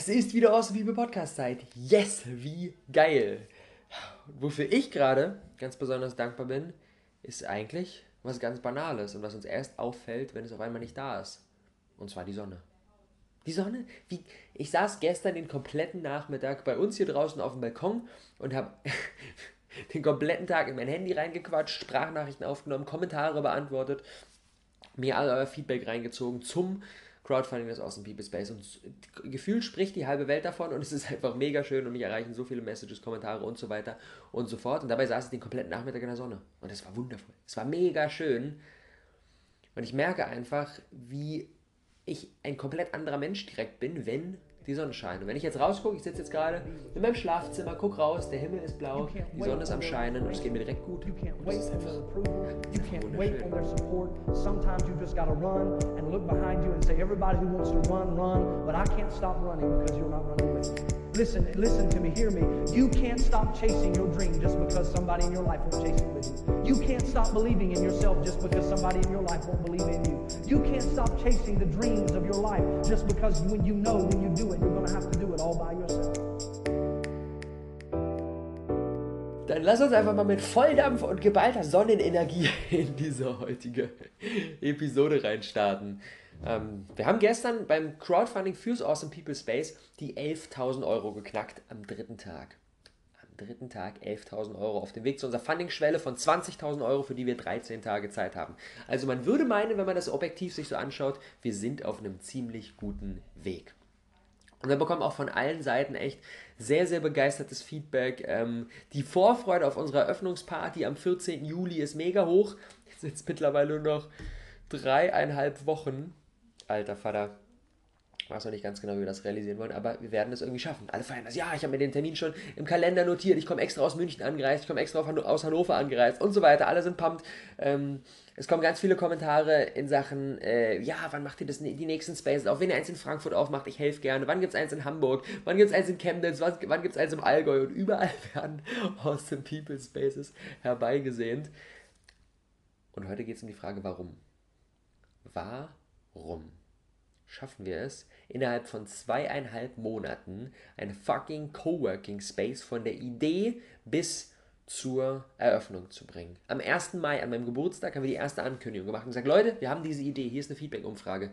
Es ist wieder Awesome People Podcast Zeit. Yes, wie geil. Wofür ich gerade ganz besonders dankbar bin, ist eigentlich was ganz Banales und was uns erst auffällt, wenn es auf einmal nicht da ist. Und zwar die Sonne. Die Sonne, wie ich saß gestern den kompletten Nachmittag bei uns hier draußen auf dem Balkon und habe den kompletten Tag in mein Handy reingequatscht, Sprachnachrichten aufgenommen, Kommentare beantwortet, mir all euer Feedback reingezogen zum Crowdfunding des Awesome People Space. Und gefühlt spricht die halbe Welt davon und es ist einfach mega schön und mich erreichen so viele Messages, Kommentare und so weiter und so fort. Und dabei saß ich den kompletten Nachmittag in der Sonne. Und es war wundervoll. Es war mega schön. Und ich merke einfach, wie ich ein komplett anderer Mensch direkt bin, wenn die Sonne scheint. Und wenn ich jetzt rausgucke, ich sitze jetzt gerade in meinem Schlafzimmer, guck raus, der Himmel ist blau, die Sonne ist am Scheinen und es geht mir direkt gut. Und das ist einfach, You can't wait on their support. Sometimes you just gotta run and look behind you and say, everybody who wants to run, run. But I can't stop running because you're not running with me. Listen, listen to me, hear me. You can't stop chasing your dream just because somebody in your life won't chase it with you. You can't stop believing in yourself just because somebody in your life won't believe in you. You can't stop chasing the dreams of your life just because when you know when you do it, you're gonna have to do it all by yourself. Dann lass uns einfach mal mit Volldampf und geballter Sonnenenergie in diese heutige Episode reinstarten. Ähm, wir haben gestern beim Crowdfunding fürs Awesome People Space die 11.000 Euro geknackt am dritten Tag. Am dritten Tag 11.000 Euro auf dem Weg zu unserer Funding-Schwelle von 20.000 Euro, für die wir 13 Tage Zeit haben. Also man würde meinen, wenn man das objektiv sich so anschaut, wir sind auf einem ziemlich guten Weg. Und wir bekommen auch von allen Seiten echt sehr, sehr begeistertes Feedback. Ähm, die Vorfreude auf unsere Eröffnungsparty am 14. Juli ist mega hoch. Jetzt sind es mittlerweile nur noch dreieinhalb Wochen. Alter Vater. Ich weiß noch nicht ganz genau, wie wir das realisieren wollen, aber wir werden es irgendwie schaffen. Alle feiern das. Ja, ich habe mir den Termin schon im Kalender notiert. Ich komme extra aus München angereist. Ich komme extra aus Hannover angereist und so weiter. Alle sind pumped. Ähm, es kommen ganz viele Kommentare in Sachen, äh, ja, wann macht ihr das, die nächsten Spaces auf? Wenn ihr eins in Frankfurt aufmacht, ich helfe gerne. Wann gibt es eins in Hamburg? Wann gibt es eins in Chemnitz? Wann, wann gibt es eins im Allgäu? Und überall werden aus den People Spaces herbeigesehnt. Und heute geht es um die Frage, warum? Warum schaffen wir es, innerhalb von zweieinhalb Monaten ein fucking Coworking Space von der Idee bis zur Eröffnung zu bringen. Am 1. Mai, an meinem Geburtstag, haben wir die erste Ankündigung gemacht und gesagt, Leute, wir haben diese Idee, hier ist eine Feedback-Umfrage.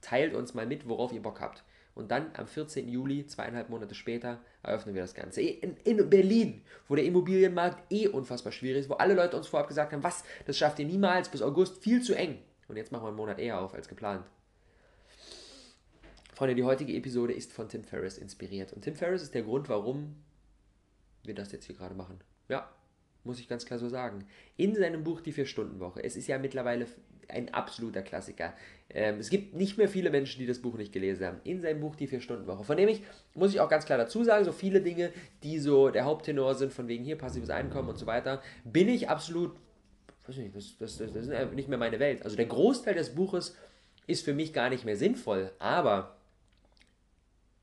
Teilt uns mal mit, worauf ihr Bock habt. Und dann am 14. Juli, zweieinhalb Monate später, eröffnen wir das Ganze. In, in, Berlin, wo der Immobilienmarkt eh unfassbar schwierig ist, wo alle Leute uns vorab gesagt haben, was, das schafft ihr niemals bis August, viel zu eng. Und jetzt machen wir einen Monat eher auf als geplant. Freunde, die heutige Episode ist von Tim Ferriss inspiriert. Und Tim Ferriss ist der Grund, warum wir das jetzt hier gerade machen. Ja, muss ich ganz klar so sagen. In seinem Buch Die Vier-Stunden-Woche, es ist ja mittlerweile ein absoluter Klassiker. Ähm, es gibt nicht mehr viele Menschen, die das Buch nicht gelesen haben. In seinem Buch Die Vier-Stunden-Woche, von dem ich, muss ich auch ganz klar dazu sagen, so viele Dinge, die so der Haupttenor sind, von wegen hier passives Einkommen und so weiter, bin ich absolut, weiß nicht, das, das, das, das ist nicht mehr meine Welt. Also der Großteil des Buches ist für mich gar nicht mehr sinnvoll, aber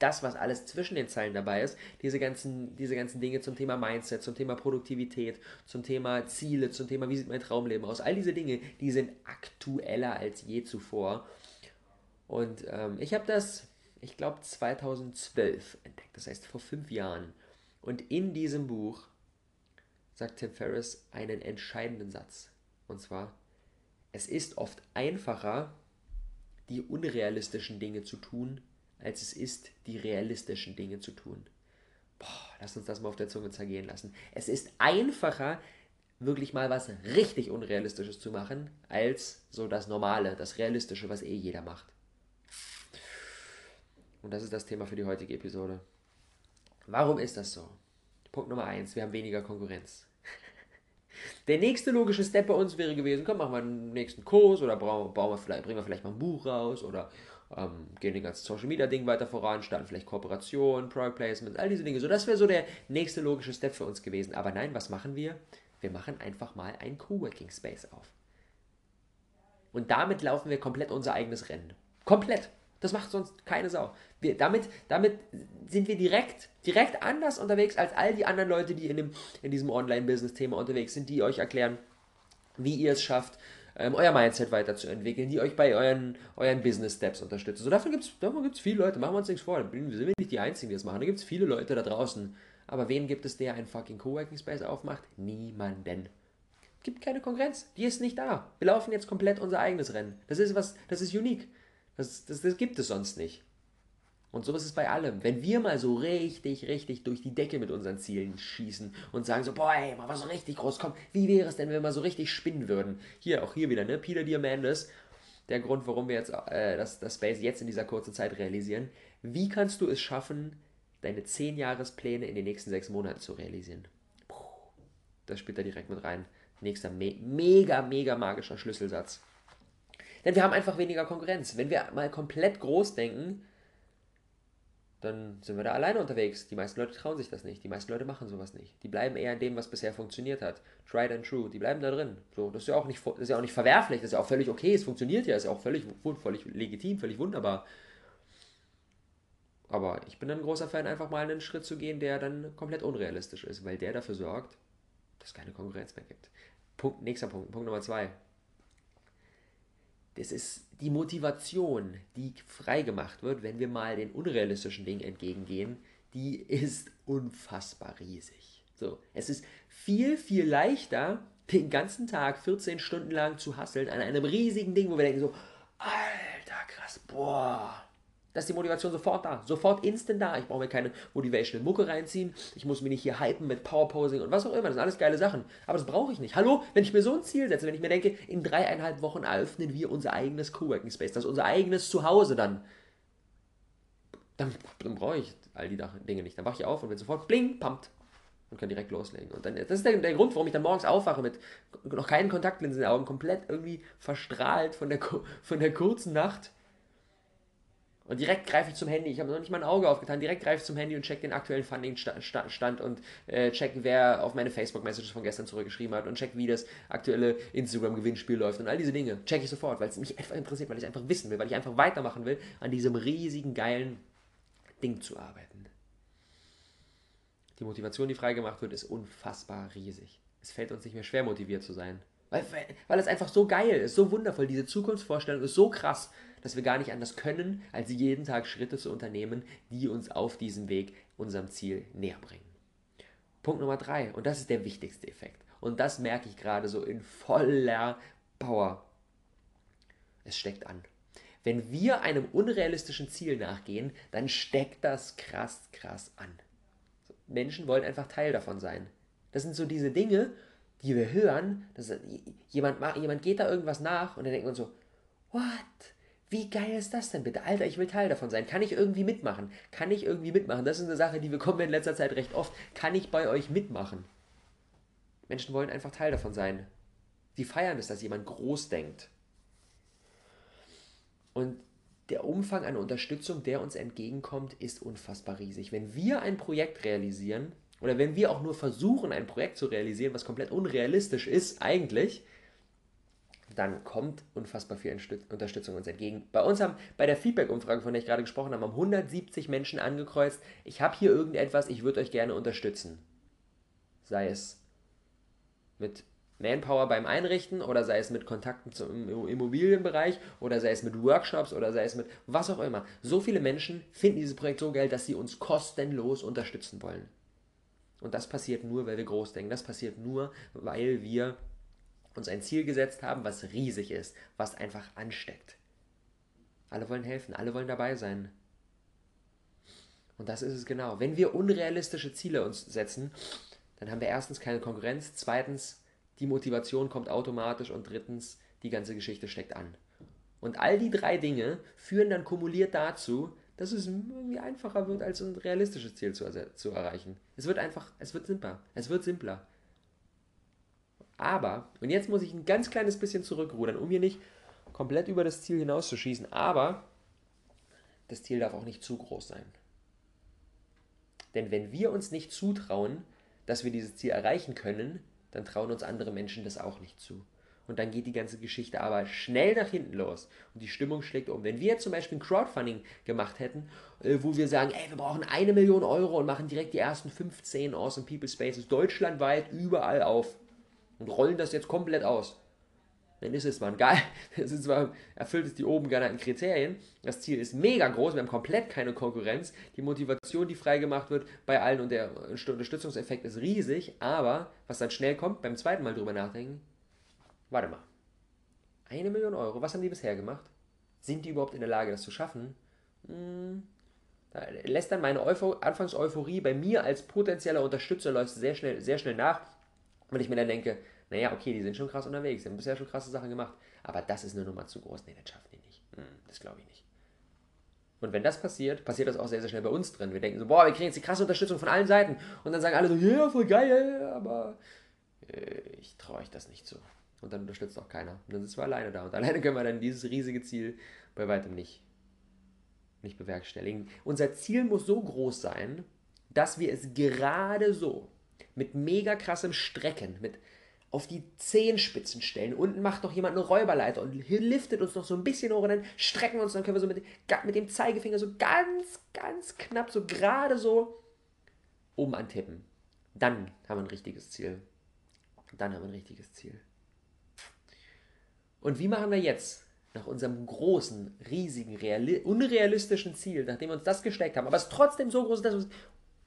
das, was alles zwischen den Zeilen dabei ist, diese ganzen, diese ganzen Dinge zum Thema Mindset, zum Thema Produktivität, zum Thema Ziele, zum Thema, wie sieht mein Traumleben aus, all diese Dinge, die sind aktueller als je zuvor. Und ähm, ich habe das, ich glaube, 2012 entdeckt, das heißt vor fünf Jahren. Und in diesem Buch sagt Tim Ferriss einen entscheidenden Satz. Und zwar, es ist oft einfacher, die unrealistischen Dinge zu tun, als es ist, die realistischen Dinge zu tun. Boah, lass uns das mal auf der Zunge zergehen lassen. Es ist einfacher, wirklich mal was richtig Unrealistisches zu machen, als so das Normale, das Realistische, was eh jeder macht. Und das ist das Thema für die heutige Episode. Warum ist das so? Punkt Nummer eins: Wir haben weniger Konkurrenz. Der nächste logische Step bei uns wäre gewesen, komm, machen wir einen nächsten Kurs oder bauen wir vielleicht, bringen wir vielleicht mal ein Buch raus oder ähm, gehen den ganzen Social Media Ding weiter voran, starten vielleicht Kooperationen, Product Placements, all diese Dinge. So, das wäre so der nächste logische Step für uns gewesen. Aber nein, was machen wir? Wir machen einfach mal ein Coworking Space auf. Und damit laufen wir komplett unser eigenes Rennen. Komplett. Das macht sonst keine Sau. Wir, damit, damit sind wir direkt, direkt anders unterwegs als all die anderen Leute, die in, dem, in diesem Online-Business-Thema unterwegs sind, die euch erklären, wie ihr es schafft, ähm, euer Mindset weiterzuentwickeln, die euch bei euren, euren Business Steps unterstützen. So, davon gibt es davon gibt's viele Leute, machen wir uns nichts vor. Wir sind nicht die Einzigen, die das machen. Da gibt es viele Leute da draußen. Aber wen gibt es, der einen fucking Coworking Space aufmacht? Niemanden. Gibt keine Konkurrenz. Die ist nicht da. Wir laufen jetzt komplett unser eigenes Rennen. Das ist was, das ist unique. Das, das, das gibt es sonst nicht. Und so ist es bei allem. Wenn wir mal so richtig, richtig durch die Decke mit unseren Zielen schießen und sagen so, boah, ey, mal was so richtig groß kommt, wie wäre es denn, wenn wir mal so richtig spinnen würden? Hier, auch hier wieder, ne? Peter Diamandis, der Grund, warum wir jetzt äh, das, das Space jetzt in dieser kurzen Zeit realisieren. Wie kannst du es schaffen, deine 10 Jahrespläne in den nächsten 6 Monaten zu realisieren? Puh, das spielt da direkt mit rein. Nächster me mega, mega magischer Schlüsselsatz. Denn wir haben einfach weniger Konkurrenz. Wenn wir mal komplett groß denken, dann sind wir da alleine unterwegs. Die meisten Leute trauen sich das nicht. Die meisten Leute machen sowas nicht. Die bleiben eher in dem, was bisher funktioniert hat. Tried and true. Die bleiben da drin. So, das ist ja auch nicht, das ist ja auch nicht verwerflich. Das ist ja auch völlig okay. Es funktioniert ja. Das ist ja auch völlig, völlig legitim, völlig wunderbar. Aber ich bin dann ein großer Fan, einfach mal einen Schritt zu gehen, der dann komplett unrealistisch ist, weil der dafür sorgt, dass es keine Konkurrenz mehr gibt. Punkt, nächster Punkt, Punkt Nummer zwei. Das ist die Motivation, die freigemacht wird, wenn wir mal den unrealistischen Dingen entgegengehen, die ist unfassbar riesig. So, es ist viel, viel leichter, den ganzen Tag 14 Stunden lang zu hasseln an einem riesigen Ding, wo wir denken so, alter krass, boah, das ist die Motivation sofort da, sofort instant da. Ich brauche mir keine motivational Mucke reinziehen. Ich muss mich nicht hier hypen mit Powerposing und was auch immer. Das sind alles geile Sachen. Aber das brauche ich nicht. Hallo, wenn ich mir so ein Ziel setze, wenn ich mir denke, in dreieinhalb Wochen eröffnen wir unser eigenes Coworking Space, das ist unser eigenes Zuhause dann, dann, dann brauche ich all die Dinge nicht. Dann wache ich auf und bin sofort bling, pumpt und kann direkt loslegen. Und dann, das ist der, der Grund, warum ich dann morgens aufwache mit noch keinen Kontaktlinsen in den Augen, komplett irgendwie verstrahlt von der, von der kurzen Nacht und direkt greife ich zum Handy. Ich habe noch nicht mal ein Auge aufgetan. Direkt greife ich zum Handy und check den aktuellen Funding-Stand und äh, check, wer auf meine Facebook-Messages von gestern zurückgeschrieben hat und check, wie das aktuelle Instagram-Gewinnspiel läuft und all diese Dinge. Check ich sofort, weil es mich einfach interessiert, weil ich einfach wissen will, weil ich einfach weitermachen will, an diesem riesigen, geilen Ding zu arbeiten. Die Motivation, die freigemacht wird, ist unfassbar riesig. Es fällt uns nicht mehr schwer, motiviert zu sein. Weil, weil es einfach so geil ist, so wundervoll. Diese Zukunftsvorstellung ist so krass dass wir gar nicht anders können, als jeden Tag Schritte zu unternehmen, die uns auf diesem Weg unserem Ziel näher bringen. Punkt Nummer drei, und das ist der wichtigste Effekt. Und das merke ich gerade so in voller Power. Es steckt an. Wenn wir einem unrealistischen Ziel nachgehen, dann steckt das krass, krass an. Menschen wollen einfach Teil davon sein. Das sind so diese Dinge, die wir hören. Dass jemand, jemand geht da irgendwas nach und dann denkt man so, what? Wie geil ist das denn bitte? Alter, ich will Teil davon sein. Kann ich irgendwie mitmachen? Kann ich irgendwie mitmachen? Das ist eine Sache, die bekommen wir in letzter Zeit recht oft. Kann ich bei euch mitmachen? Menschen wollen einfach Teil davon sein. Sie feiern es, dass jemand groß denkt. Und der Umfang an Unterstützung, der uns entgegenkommt, ist unfassbar riesig. Wenn wir ein Projekt realisieren, oder wenn wir auch nur versuchen, ein Projekt zu realisieren, was komplett unrealistisch ist eigentlich, dann kommt unfassbar viel Unterstützung uns entgegen. Bei uns haben, bei der Feedback-Umfrage, von der ich gerade gesprochen habe, haben 170 Menschen angekreuzt, ich habe hier irgendetwas, ich würde euch gerne unterstützen. Sei es mit Manpower beim Einrichten oder sei es mit Kontakten zum Immobilienbereich oder sei es mit Workshops oder sei es mit was auch immer. So viele Menschen finden dieses Projekt so geil, dass sie uns kostenlos unterstützen wollen. Und das passiert nur, weil wir groß denken. Das passiert nur, weil wir uns ein Ziel gesetzt haben, was riesig ist, was einfach ansteckt. Alle wollen helfen, alle wollen dabei sein. Und das ist es genau. Wenn wir unrealistische Ziele uns setzen, dann haben wir erstens keine Konkurrenz, zweitens die Motivation kommt automatisch und drittens die ganze Geschichte steckt an. Und all die drei Dinge führen dann kumuliert dazu, dass es irgendwie einfacher wird, als ein realistisches Ziel zu, zu erreichen. Es wird einfach, es wird simpler. Es wird simpler. Aber, und jetzt muss ich ein ganz kleines bisschen zurückrudern, um hier nicht komplett über das Ziel hinauszuschießen, aber das Ziel darf auch nicht zu groß sein. Denn wenn wir uns nicht zutrauen, dass wir dieses Ziel erreichen können, dann trauen uns andere Menschen das auch nicht zu. Und dann geht die ganze Geschichte aber schnell nach hinten los und die Stimmung schlägt um. Wenn wir zum Beispiel ein Crowdfunding gemacht hätten, äh, wo wir sagen, ey, wir brauchen eine Million Euro und machen direkt die ersten 15 Awesome People Spaces deutschlandweit überall auf, und rollen das jetzt komplett aus. dann ist es zwar geil, es ist zwar, erfüllt es die oben genannten Kriterien, das Ziel ist mega groß, wir haben komplett keine Konkurrenz, die Motivation, die freigemacht wird bei allen und der Unterstützungseffekt ist riesig, aber was dann schnell kommt, beim zweiten Mal drüber nachdenken, warte mal, eine Million Euro, was haben die bisher gemacht? Sind die überhaupt in der Lage, das zu schaffen? Hm, da lässt dann meine Euphor Anfangseuphorie bei mir als potenzieller Unterstützer läuft sehr schnell, sehr schnell nach, wenn ich mir dann denke, naja, okay, die sind schon krass unterwegs, die haben bisher schon krasse Sachen gemacht, aber das ist eine Nummer zu groß. Nee, das schaffen die nicht. Hm, das glaube ich nicht. Und wenn das passiert, passiert das auch sehr, sehr schnell bei uns drin. Wir denken so, boah, wir kriegen jetzt die krasse Unterstützung von allen Seiten. Und dann sagen alle so, ja, yeah, voll geil, aber äh, ich traue euch das nicht zu. Und dann unterstützt auch keiner. Und dann sitzen wir alleine da. Und alleine können wir dann dieses riesige Ziel bei weitem nicht, nicht bewerkstelligen. Unser Ziel muss so groß sein, dass wir es gerade so mit mega krassem Strecken, mit auf die Zehenspitzen stellen. Unten macht noch jemand eine Räuberleiter und liftet uns noch so ein bisschen hoch und dann strecken wir uns, dann können wir so mit, mit dem Zeigefinger so ganz, ganz knapp, so gerade so oben antippen. Dann haben wir ein richtiges Ziel. Dann haben wir ein richtiges Ziel. Und wie machen wir jetzt, nach unserem großen, riesigen, unrealistischen Ziel, nachdem wir uns das gesteckt haben, aber es trotzdem so groß ist, dass wir es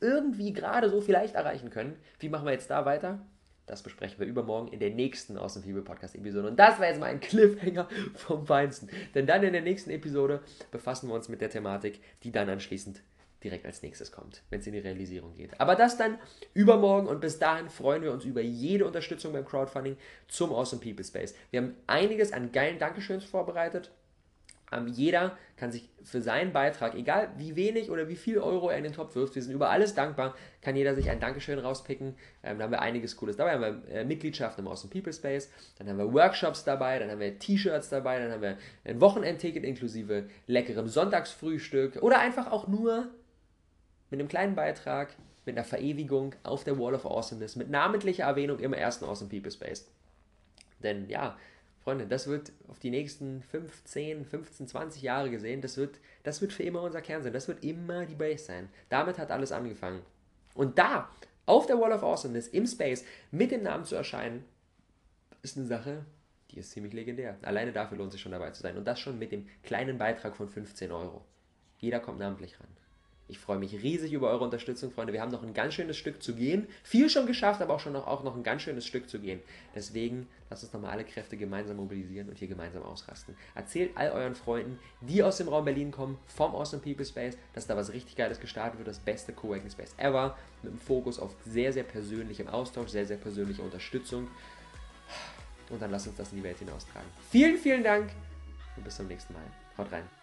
irgendwie gerade so vielleicht erreichen können, wie machen wir jetzt da weiter? Das besprechen wir übermorgen in der nächsten Aus dem Fibel Podcast Episode. Und das war jetzt mal ein Cliffhanger vom Feinsten. Denn dann in der nächsten Episode befassen wir uns mit der Thematik, die dann anschließend direkt als nächstes kommt, wenn es in die Realisierung geht. Aber das dann übermorgen und bis dahin freuen wir uns über jede Unterstützung beim Crowdfunding zum Awesome People Space. Wir haben einiges an geilen Dankeschöns vorbereitet. Ähm, jeder kann sich für seinen Beitrag, egal wie wenig oder wie viel Euro er in den Topf wirft, wir sind über alles dankbar, kann jeder sich ein Dankeschön rauspicken. Ähm, da haben wir einiges Cooles dabei. Haben wir äh, Mitgliedschaft im Awesome People Space, dann haben wir Workshops dabei, dann haben wir T-Shirts dabei, dann haben wir ein Wochenendticket inklusive leckerem Sonntagsfrühstück oder einfach auch nur mit einem kleinen Beitrag, mit einer Verewigung auf der Wall of Awesomeness, mit namentlicher Erwähnung im ersten Awesome People Space. Denn ja, Freunde, das wird auf die nächsten 15, 15, 20 Jahre gesehen, das wird, das wird für immer unser Kern sein, das wird immer die Base sein. Damit hat alles angefangen. Und da, auf der Wall of Awesomeness, im Space, mit dem Namen zu erscheinen, ist eine Sache, die ist ziemlich legendär. Alleine dafür lohnt sich schon dabei zu sein. Und das schon mit dem kleinen Beitrag von 15 Euro. Jeder kommt namentlich ran. Ich freue mich riesig über eure Unterstützung, Freunde. Wir haben noch ein ganz schönes Stück zu gehen. Viel schon geschafft, aber auch schon noch, auch noch ein ganz schönes Stück zu gehen. Deswegen lasst uns nochmal alle Kräfte gemeinsam mobilisieren und hier gemeinsam ausrasten. Erzählt all euren Freunden, die aus dem Raum Berlin kommen, vom Awesome People Space, dass da was richtig Geiles gestartet wird, das beste Coworking Space ever, mit dem Fokus auf sehr, sehr persönlichem Austausch, sehr, sehr persönliche Unterstützung. Und dann lasst uns das in die Welt hinaustragen. Vielen, vielen Dank und bis zum nächsten Mal. Haut rein.